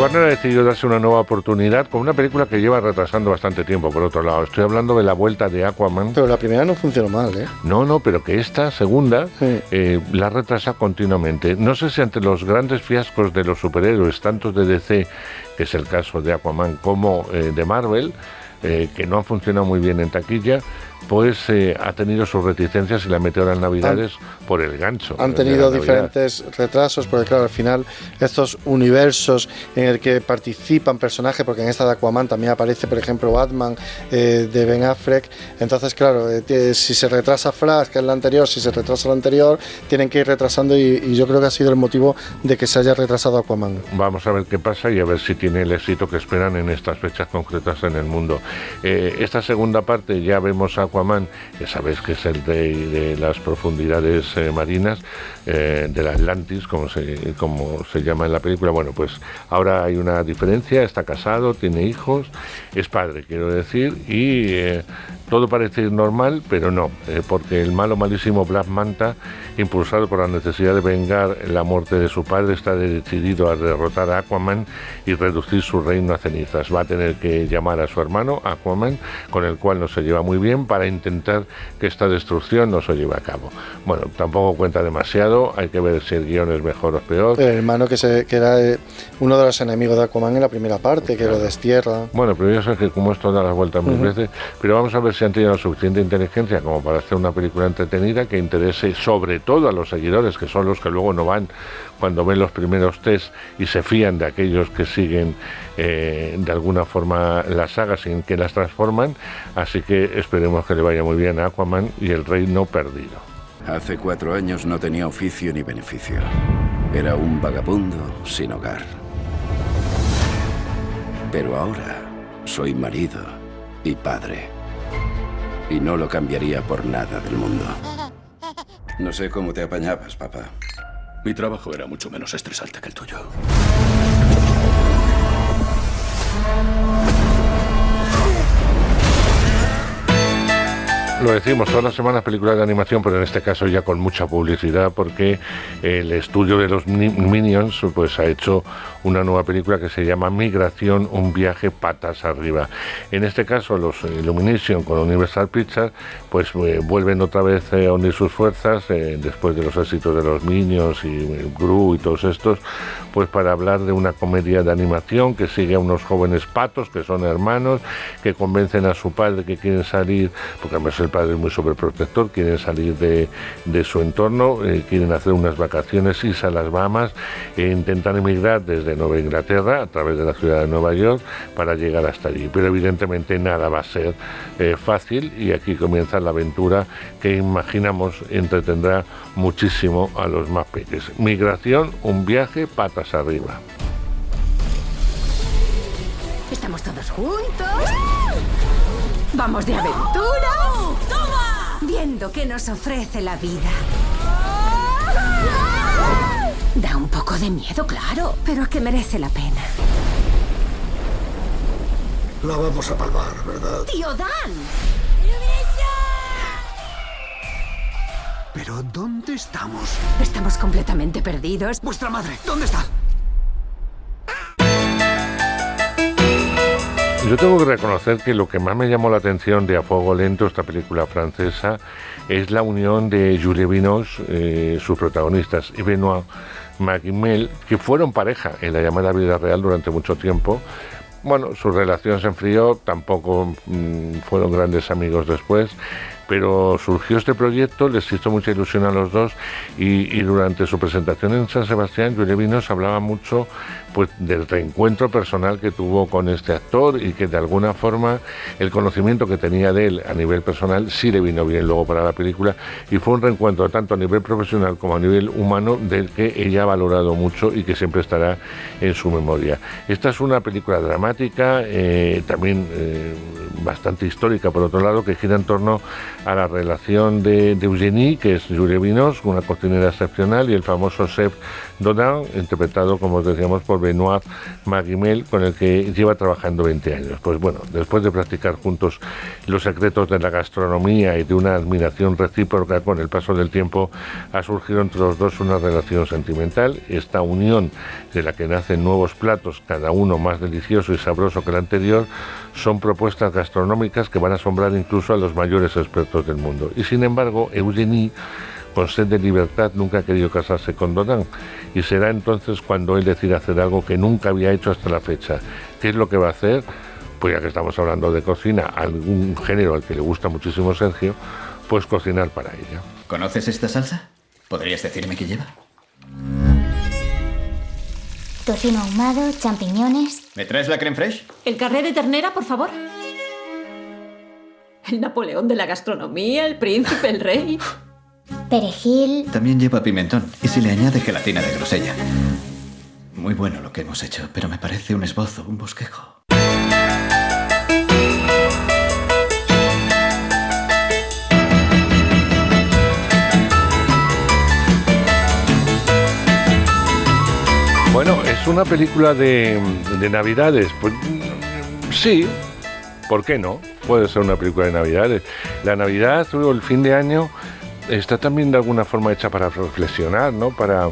Warner ha decidido darse una nueva oportunidad con una película que lleva retrasando bastante tiempo, por otro lado. Estoy hablando de la vuelta de Aquaman. Pero la primera no funcionó mal, ¿eh? No, no, pero que esta segunda Sí. eh, la retrasa continuamente. No sé si ante los grandes fiascos de los superhéroes, tanto de DC, que es el caso de Aquaman, como eh, de Marvel, eh, que no han funcionado muy bien en taquilla, pues eh, ha tenido sus reticencias y la metió en Navidades por el gancho. Han tenido diferentes retrasos, porque claro, al final estos universos en el que participan personajes, porque en esta de Aquaman también aparece, por ejemplo, Batman eh, de Ben Affleck, entonces claro, eh, si se retrasa Flash, que es la anterior, si se retrasa la anterior, tienen que ir retrasando y, y yo creo que ha sido el motivo de que se haya retrasado Aquaman. Vamos a ver qué pasa y a ver si tiene el éxito que esperan en estas fechas concretas en el mundo. Esta segunda parte ya vemos a Aquaman, que sabéis que es el rey de las profundidades eh, marinas, eh, del Atlantis, como se, como se llama en la película. Bueno, pues ahora hay una diferencia, está casado, tiene hijos, es padre, quiero decir, y eh, todo parece normal, pero no, porque el malo malísimo Black Manta, impulsado por la necesidad de vengar la muerte de su padre, está decidido a derrotar a Aquaman y reducir su reino a cenizas. Va a tener que llamar a su hermano Aquaman, con el cual no se lleva muy bien, intentar que esta destrucción no se lleve a cabo. Bueno, tampoco cuenta demasiado, hay que ver si el guion es mejor o peor. El hermano que, se, que era eh, uno de los enemigos de Aquaman en la primera parte, que lo destierra. Bueno, pero yo sé que como esto da las vueltas mil veces, pero vamos a ver si han tenido la suficiente inteligencia como para hacer una película entretenida que interese sobre todo a los seguidores, que son los que luego no van cuando ven los primeros test y se fían de aquellos que siguen eh, de alguna forma las sagas sin que las transforman. Así que esperemos que le vaya muy bien a Aquaman y el reino perdido. Hace cuatro años no tenía oficio ni beneficio. Era un vagabundo sin hogar. Pero ahora soy marido y padre. Y no lo cambiaría por nada del mundo. No sé cómo te apañabas, papá. Mi trabajo era mucho menos estresante que el tuyo. Decimos todas las semanas películas de animación, pero en este caso ya con mucha publicidad porque el estudio de los Ni- Minions pues ha hecho una nueva película que se llama Migración, un viaje patas arriba. En este caso los Illumination con Universal Pictures pues eh, vuelven otra vez eh, a unir sus fuerzas eh, después de los éxitos de los Minions y Gru y todos estos pues para hablar de una comedia de animación que sigue a unos jóvenes patos que son hermanos que convencen a su padre que quieren salir porque además el padre es muy sobreprotector quieren salir de, de su entorno eh, quieren hacer unas vacaciones irse a las Bahamas e intentan emigrar desde Nueva Inglaterra a través de la ciudad de Nueva York para llegar hasta allí pero evidentemente nada va a ser eh, fácil y aquí comienza la aventura que imaginamos entretendrá muchísimo a los más pequeños migración un viaje patas arriba Estamos todos juntos. Vamos de aventura. ¡Toma! Viendo qué nos ofrece la vida. Da un poco de miedo, claro, pero es que merece la pena. La vamos a palmar, ¿verdad? ¡Tío Dan! ¿Pero dónde estamos? Estamos completamente perdidos. ¡Vuestra madre! ¿Dónde está? Yo tengo que reconocer que lo que más me llamó la atención de A Fuego Lento, esta película francesa, es la unión de Julie Binoche, eh, sus protagonistas, y Benoit Magimel, que fueron pareja en la llamada vida real durante mucho tiempo. Bueno, su relación se enfrió, tampoco mm, fueron grandes amigos después, pero surgió este proyecto, les hizo mucha ilusión a los dos y, durante su presentación en San Sebastián, Vinos hablaba mucho pues del reencuentro personal que tuvo con este actor y que de alguna forma el conocimiento que tenía de él a nivel personal sí le vino bien luego para la película y fue un reencuentro tanto a nivel profesional como a nivel humano del que ella ha valorado mucho y que siempre estará en su memoria. Esta es una película dramática, eh, también eh, bastante histórica por otro lado, que gira en torno a la relación de, Eugénie, que es Julia Vinos, una cocinera excepcional, y el famoso chef Dodin, interpretado, como decíamos, por Benoit Maguimel, con el que lleva trabajando 20 años. Pues bueno, después de practicar juntos los secretos de la gastronomía y de una admiración recíproca con el paso del tiempo, ha surgido entre los dos una relación sentimental. Esta unión de la que nacen nuevos platos, cada uno más delicioso y sabroso que el anterior, son propuestas gastronómicas que van a asombrar incluso a los mayores expertos del mundo. Y sin embargo, Eugenie, con sed de libertad, nunca ha querido casarse con Donan. Y será entonces cuando él decida hacer algo que nunca había hecho hasta la fecha. ¿Qué es lo que va a hacer? Pues ya que estamos hablando de cocina, algún género al que le gusta muchísimo Sergio, pues cocinar para ella. ¿Conoces esta salsa? ¿Podrías decirme qué lleva? Tocino ahumado, champiñones. ¿Me traes la creme fraiche? El carré de ternera, por favor. El Napoleón de la gastronomía, el príncipe, el rey. Perejil. También lleva pimentón. Y si le añade gelatina de grosella. Muy bueno lo que hemos hecho, pero me parece un esbozo, un bosquejo. Bueno, es una película de, Navidades. Pues, sí, ¿por qué no? Puede ser una película de Navidades. La Navidad o el fin de año está también de alguna forma hecha para reflexionar, ¿no? Para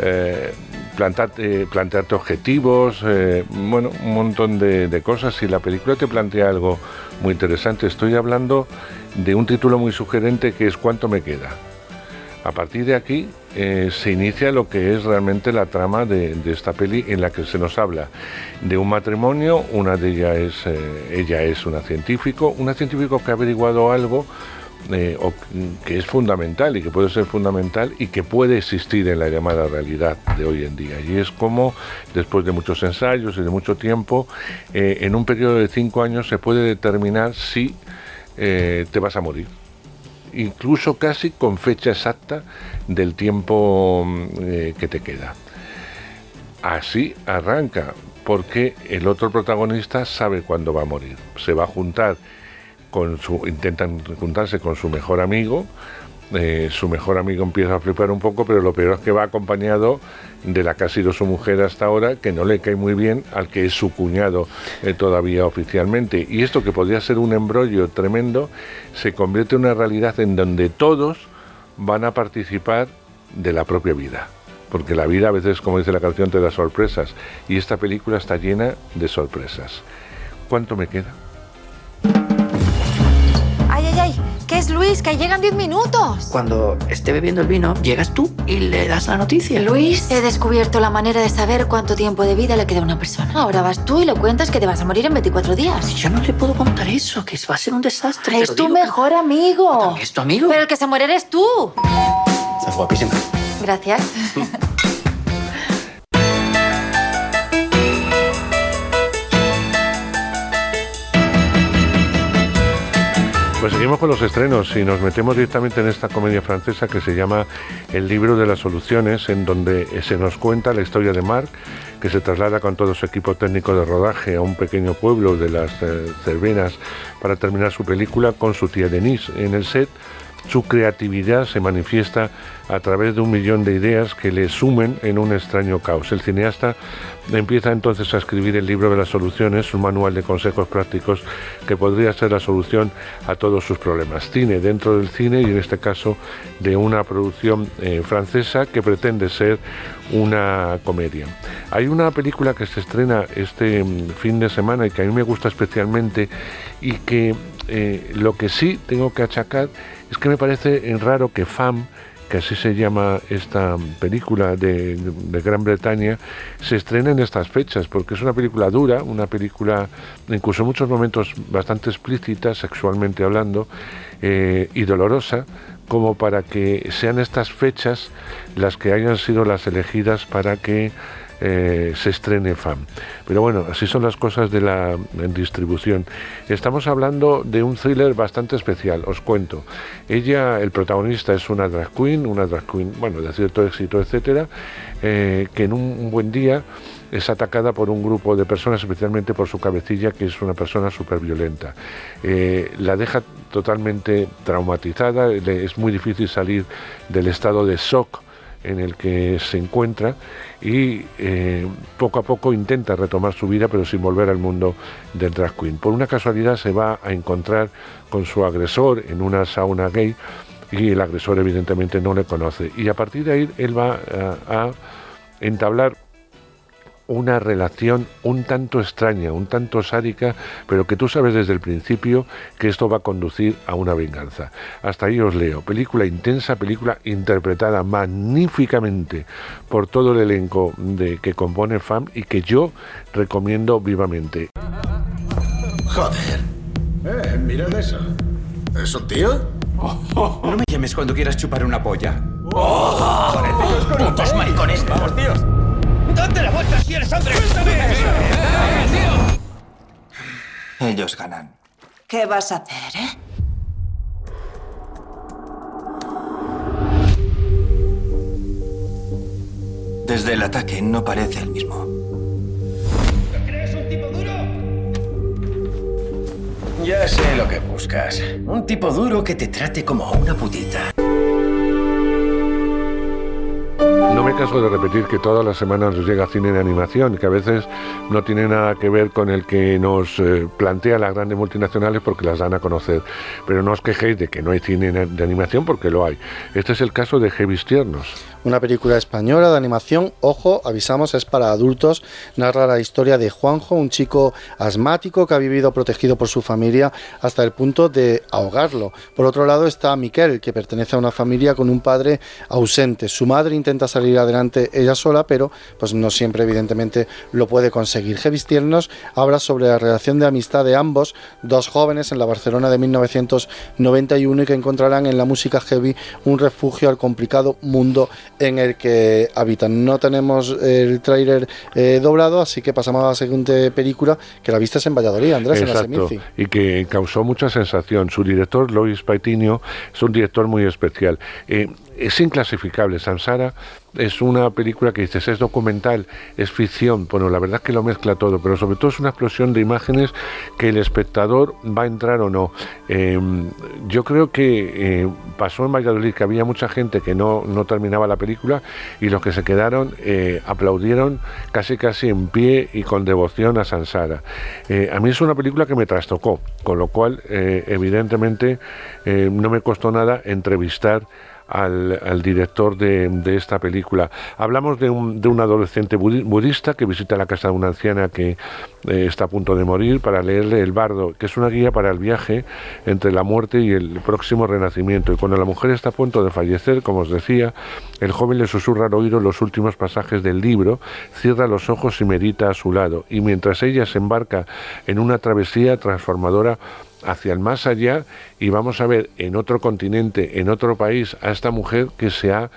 eh, plantearte, objetivos, eh, bueno, un montón de, cosas. Y la película te plantea algo muy interesante. Estoy hablando de un título muy sugerente que es ¿Cuánto me queda? A partir de aquí eh, se inicia lo que es realmente la trama de, esta peli en la que se nos habla de un matrimonio, una de ellas es, eh, ella es una científico, una científico que ha averiguado algo eh, que es fundamental y que puede ser fundamental y que puede existir en la llamada realidad de hoy en día. Y es como, después de muchos ensayos y de mucho tiempo, en un periodo de cinco años se puede determinar si te vas a morir incluso casi con fecha exacta del tiempo mm, eh, que te queda. Así arranca, porque el otro protagonista sabe cuándo va a morir. Se va a juntar con su, intentan juntarse con su mejor amigo, eh, su mejor amigo empieza a flipar un poco, pero lo peor es que va acompañado de la que ha sido su mujer hasta ahora, que no le cae muy bien al que es su cuñado eh, todavía oficialmente. Y esto que podría ser un embrollo tremendo, se convierte en una realidad en donde todos van a participar de la propia vida. Porque la vida a veces, como dice la canción, te da sorpresas. Y esta película está llena de sorpresas. ¿Cuánto me queda? ¿Qué es Luis? Que llegan 10 minutos. Cuando esté bebiendo el vino, llegas tú y le das la noticia. Luis, he descubierto la manera de saber cuánto tiempo de vida le queda a una persona. Ahora vas tú y le cuentas que te vas a morir en 24 días. Yo no le puedo contar eso, que va a ser un desastre. Es tu mejor amigo. ¿Es tu amigo? Pero el que se muere eres tú. Estás guapísima. Gracias. Pues seguimos con los estrenos y nos metemos directamente en esta comedia francesa que se llama El libro de las soluciones, en donde se nos cuenta la historia de Marc, que se traslada con todo su equipo técnico de rodaje a un pequeño pueblo de las eh, Cervenas para terminar su película con su tía Denise. En el set su creatividad se manifiesta a través de un millón de ideas que le sumen en un extraño caos. El cineasta empieza entonces a escribir el libro de las soluciones, un manual de consejos prácticos que podría ser la solución a todos sus problemas. Cine dentro del cine y en este caso de una producción eh, francesa que pretende ser una comedia. Hay una película que se estrena este mm, fin de semana y que a mí me gusta especialmente y que eh, lo que sí tengo que achacar es que me parece raro que FAM que así se llama esta película de, Gran Bretaña, se estrena en estas fechas, porque es una película dura, una película incluso en muchos momentos bastante explícita, sexualmente hablando, eh, y dolorosa, como para que sean estas fechas las que hayan sido las elegidas para que eh, se estrene FAM. Pero bueno, así son las cosas de la distribución. Estamos hablando de un thriller bastante especial, os cuento. Ella, el protagonista es una drag queen, una drag queen, bueno, de cierto éxito, etcétera, eh, que en un, buen día es atacada por un grupo de personas, especialmente por su cabecilla, que es una persona súper violenta. Eh, la deja totalmente traumatizada, es muy difícil salir del estado de shock en el que se encuentra y eh, poco a poco intenta retomar su vida pero sin volver al mundo del drag queen. Por una casualidad se va a encontrar con su agresor en una sauna gay y el agresor evidentemente no le conoce y a partir de ahí él va a entablar una relación un tanto extraña, un tanto sádica, pero que tú sabes desde el principio que esto va a conducir a una venganza. Hasta ahí os leo. Película intensa, película interpretada magníficamente por todo el elenco de, que compone FAM y que yo recomiendo vivamente. Joder. Eh, mirad eso. ¿Es un tío? No me llames cuando quieras chupar una polla. ¡Oh! ¡Putos maricones! ¡Vamos, tíos! ¡Date la vuelta si eres hombre! Ellos ganan. ¿Qué vas a hacer, eh? Desde el ataque no parece el mismo. ¿Crees un tipo duro? Ya sé lo que buscas. Un tipo duro que te trate como una putita. Me caso de repetir que todas las semanas nos llega cine de animación, que a veces no tiene nada que ver con el que nos eh, plantea las grandes multinacionales porque las dan a conocer. Pero no os quejéis de que no hay cine de animación porque lo hay. Este es el caso de Heavy Tiernos. Una película española de animación, ojo, avisamos, es para adultos. Narra la historia de Juanjo, un chico asmático que ha vivido protegido por su familia hasta el punto de ahogarlo. Por otro lado está Miquel, que pertenece a una familia con un padre ausente. Su madre intenta salir adelante ella sola, pero pues no siempre evidentemente lo puede conseguir. Heavy Tiernos habla sobre la relación de amistad de ambos, dos jóvenes en la Barcelona de 1991 y que encontrarán en la música heavy un refugio al complicado mundo en el que habitan. No tenemos el tráiler eh, doblado, así que pasamos a la siguiente película que la viste en Valladolid, Andrés, Exacto, en la y que causó mucha sensación. Su director, Lois Paitinio, es un director muy especial. Eh, es inclasificable. Sansara es una película que dices, es documental, es ficción, bueno, la verdad es que lo mezcla todo, pero sobre todo es una explosión de imágenes que el espectador va a entrar o no. Em, yo creo que eh, pasó en Valladolid que había mucha gente que no, no terminaba la película y los que se quedaron eh, aplaudieron casi casi en pie y con devoción a Sansara. Eh, a mí es una película que me trastocó, con lo cual evidentemente no me costó nada entrevistar al, director de, esta película. Hablamos de un, de un adolescente budista que visita la casa de una anciana que eh, está a punto de morir para leerle El Bardo, que es una guía para el viaje entre la muerte y el próximo renacimiento. Y cuando la mujer está a punto de fallecer, como os decía, el joven le susurra al oído los últimos pasajes del libro, cierra los ojos y medita a su lado. Y mientras ella se embarca en una travesía transformadora, hacia el más allá y vamos a ver en otro continente, en otro país, a esta mujer que se ha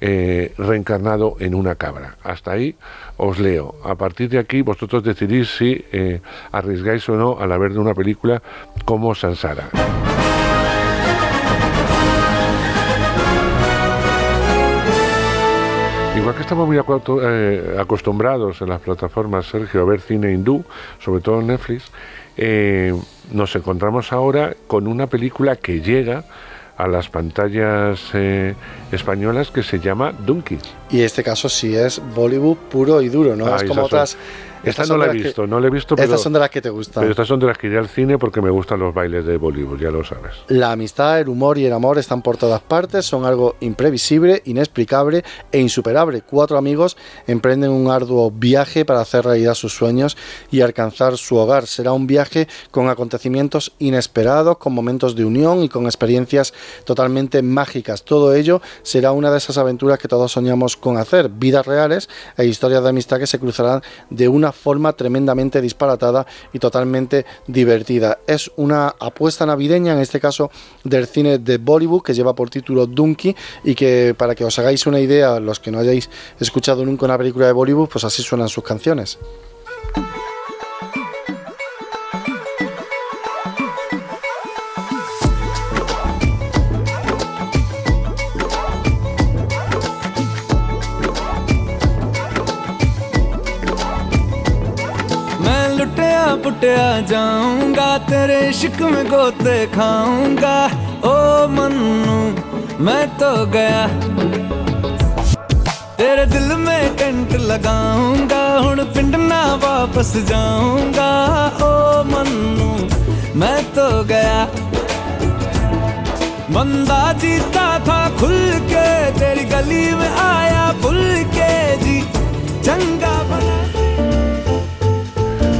eh, reencarnado en una cabra. Hasta ahí os leo. A partir de aquí vosotros decidís si eh, arriesgáis o no al haber de una película como Sansara. Igual que estamos muy eh, acostumbrados en las plataformas, Sergio, a ver cine hindú, sobre todo en Netflix, eh, nos encontramos ahora con una película que llega a las pantallas eh, españolas que se llama Donkey. Y este caso sí es Bollywood puro y duro, ¿no? es como otras... Esta no la he visto, no la he visto. Estas son de las que te gustan. Pero estas son de las que iré al cine porque me gustan los bailes de Bollywood, ya lo sabes. La amistad, el humor y el amor están por todas partes, son algo imprevisible, inexplicable e insuperable. Cuatro amigos emprenden un arduo viaje para hacer realidad sus sueños y alcanzar su hogar. Será un viaje con acontecimientos inesperados, con momentos de unión y con experiencias totalmente mágicas. Todo ello será una de esas aventuras que todos soñamos con hacer, vidas reales e historias de amistad que se cruzarán de una forma tremendamente disparatada y totalmente divertida. Es una apuesta navideña, en este caso del cine de Bollywood, que lleva por título Donkey y que para que os hagáis una idea, los que no hayáis escuchado nunca una película de Bollywood, pues así suenan sus canciones. पुटिया जाऊँगा, तेरे इश्क में गोते खाऊँगा। ओ मन्नू, मैं तो गया। तेरे दिल में टेंट लगाऊँगा हूँ पिंड ना वापस जाऊँगा। ओ मन्नू, मैं तो गया। बंदा जीता था खुल के, तेरी गली में आया भूल के जी। चंगा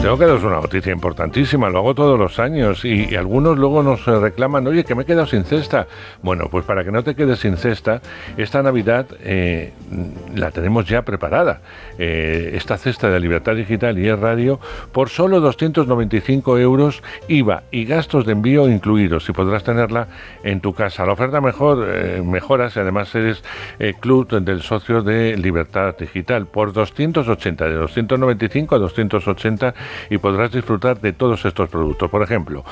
Tengo que daros una noticia importantísima, lo hago todos los años y, algunos luego nos reclaman, oye, que me he quedado sin cesta. Bueno, pues para que no te quedes sin cesta, esta Navidad eh, la tenemos ya preparada. Eh, esta cesta de Libertad Digital y es radio por solo 295 euros IVA y gastos de envío incluidos y podrás tenerla en tu casa. La oferta mejor eh, mejoras y además eres club del socio de Libertad Digital por 280, de 295 a 280 y podrás disfrutar de todos estos productos. Por ejemplo,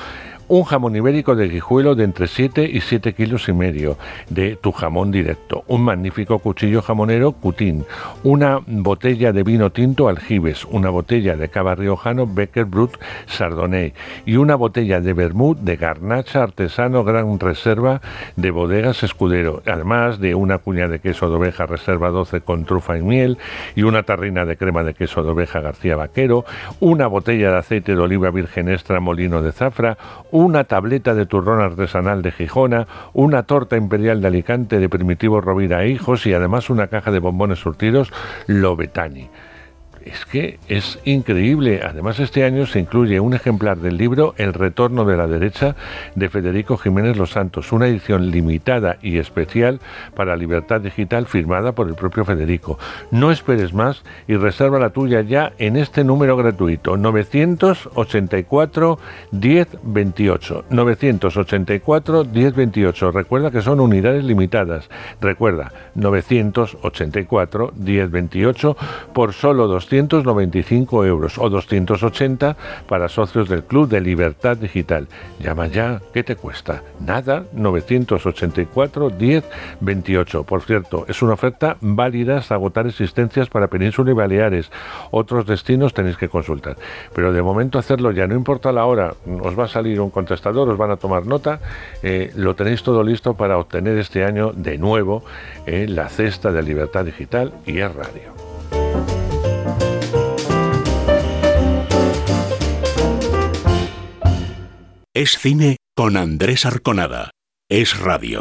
un jamón ibérico de guijuelo de entre 7 y 7 kilos y medio de tu jamón directo, un magnífico cuchillo jamonero Cutín, una botella de vino tinto Aljibes, una botella de cava riojano Becker Brut Chardonnay. Y una botella de vermut de garnacha artesano Gran Reserva de bodegas Escudero, además de una cuña de queso de oveja Reserva 12 con trufa y miel. Y una tarrina de crema de queso de oveja García Vaquero, una botella de aceite de oliva virgen extra molino de zafra, una tableta de turrón artesanal de Gijona, una torta imperial de Alicante de Primitivo Rovira e Hijos y además una caja de bombones surtidos Lobetani es que es increíble. Además, este año se incluye un ejemplar del libro El retorno de la derecha de Federico Jiménez Los Santos, una edición limitada y especial para Libertad Digital firmada por el propio Federico. No esperes más y reserva la tuya ya en este número gratuito 984 1028. 984 1028. Recuerda que son unidades limitadas. Recuerda 984 1028 por solo 200 295 euros o 280 para socios del Club de Libertad Digital. Llama ya, ¿qué te cuesta? Nada, 984 10 28. Por cierto, es una oferta válida hasta agotar existencias para Península y Baleares. Otros destinos tenéis que consultar. Pero de momento hacerlo ya, no importa la hora, os va a salir un contestador, os van a tomar nota, eh, lo tenéis todo listo para obtener este año de nuevo eh, la cesta de Libertad Digital y es radio. Es cine con Andrés Arconada. Es radio.